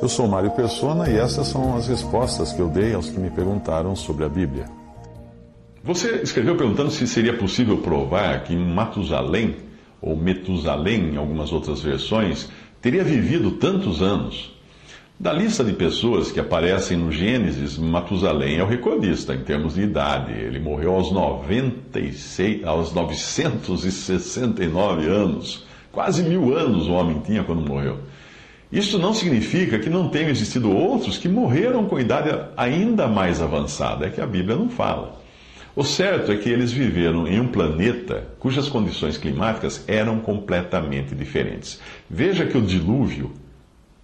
Eu sou Mário Persona e essas são as respostas que eu dei aos que me perguntaram sobre a Bíblia. Você escreveu perguntando se seria possível provar que Matusalém, ou Metusalém em algumas outras versões, teria vivido tantos anos. Da lista de pessoas que aparecem no Gênesis, Matusalém é o recordista em termos de idade. Ele morreu aos 96, aos 969 anos. Quase mil anos o homem tinha quando morreu. Isso não significa que não tenham existido outros que morreram com idade ainda mais avançada, é que a Bíblia não fala. O certo é que eles viveram em um planeta cujas condições climáticas eram completamente diferentes. Veja que o dilúvio,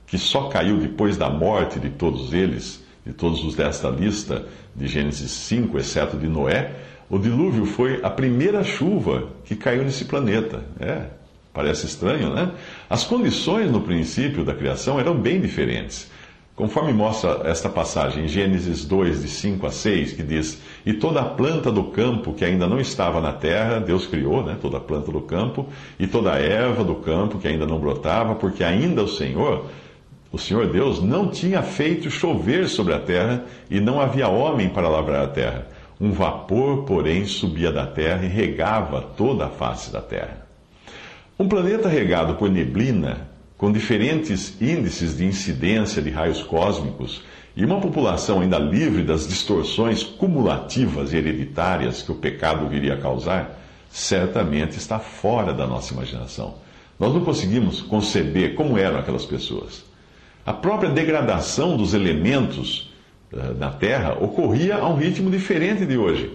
que só caiu depois da morte de todos eles, de todos os desta lista de Gênesis 5, exceto de Noé, o dilúvio foi a primeira chuva que caiu nesse planeta. É, Parece estranho, né? As condições no princípio da criação eram bem diferentes. Conforme mostra esta passagem em Gênesis 2, de 5 a 6, que diz: E toda a planta do campo que ainda não estava na terra, Deus criou, né? Toda a planta do campo, e toda a erva do campo que ainda não brotava, porque ainda o Senhor, o Senhor Deus, não tinha feito chover sobre a terra, e não havia homem para lavrar a terra. Um vapor, porém, subia da terra e regava toda a face da terra. Um planeta regado por neblina, com diferentes índices de incidência de raios cósmicos e uma população ainda livre das distorções cumulativas e hereditárias que o pecado viria a causar, certamente está fora da nossa imaginação. Nós não conseguimos conceber como eram aquelas pessoas. A própria degradação dos elementos uh, na Terra ocorria a um ritmo diferente de hoje.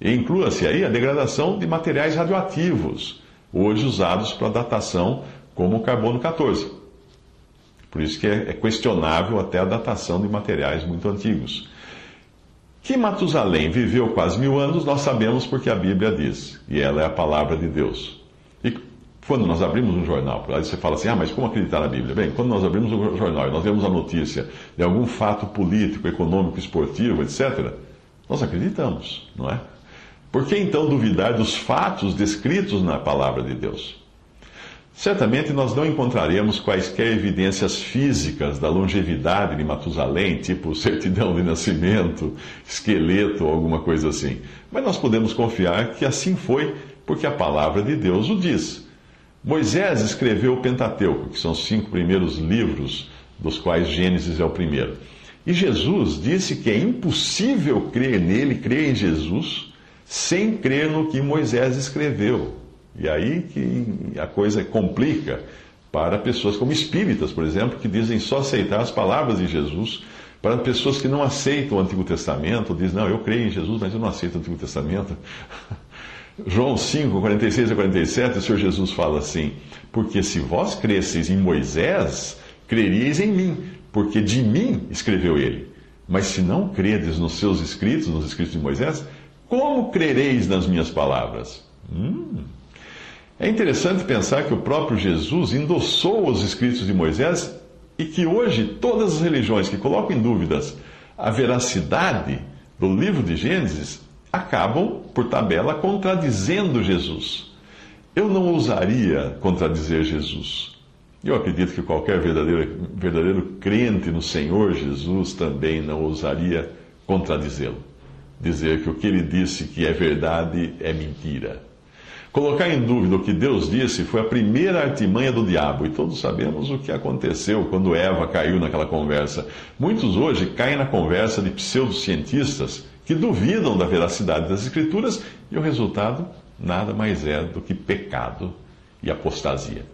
E inclua-se aí a degradação de materiais radioativos hoje usados para datação como o carbono 14. Por isso que é, é questionável até a datação de materiais muito antigos. Que Matusalém viveu quase mil anos, nós sabemos porque a Bíblia diz, e ela é a palavra de Deus. E quando nós abrimos um jornal, aí você fala assim, ah, mas como acreditar na Bíblia? Bem, quando nós abrimos um jornal e nós vemos a notícia de algum fato político, econômico, esportivo, etc., nós acreditamos, não é? Por que então duvidar dos fatos descritos na palavra de Deus? Certamente nós não encontraremos quaisquer evidências físicas da longevidade de Matusalém, tipo certidão de nascimento, esqueleto ou alguma coisa assim. Mas nós podemos confiar que assim foi, porque a palavra de Deus o diz. Moisés escreveu o Pentateuco, que são os cinco primeiros livros, dos quais Gênesis é o primeiro. E Jesus disse que é impossível crer nele, crer em Jesus sem crer no que Moisés escreveu. E aí que a coisa complica para pessoas como espíritas, por exemplo, que dizem só aceitar as palavras de Jesus, para pessoas que não aceitam o Antigo Testamento, dizem, não, eu creio em Jesus, mas eu não aceito o Antigo Testamento. João 5, 46 a 47, o Senhor Jesus fala assim: Porque se vós cresceis em Moisés, creríeis em mim, porque de mim escreveu ele. Mas se não credes nos seus escritos, nos escritos de Moisés, como crereis nas minhas palavras? Hum. É interessante pensar que o próprio Jesus endossou os escritos de Moisés e que hoje todas as religiões que colocam em dúvidas a veracidade do livro de Gênesis acabam, por tabela, contradizendo Jesus. Eu não ousaria contradizer Jesus. Eu acredito que qualquer verdadeiro, verdadeiro crente no Senhor Jesus também não ousaria contradizê-lo dizer que o que ele disse que é verdade é mentira. Colocar em dúvida o que Deus disse foi a primeira artimanha do diabo, e todos sabemos o que aconteceu quando Eva caiu naquela conversa. Muitos hoje caem na conversa de pseudocientistas que duvidam da veracidade das Escrituras, e o resultado nada mais é do que pecado e apostasia.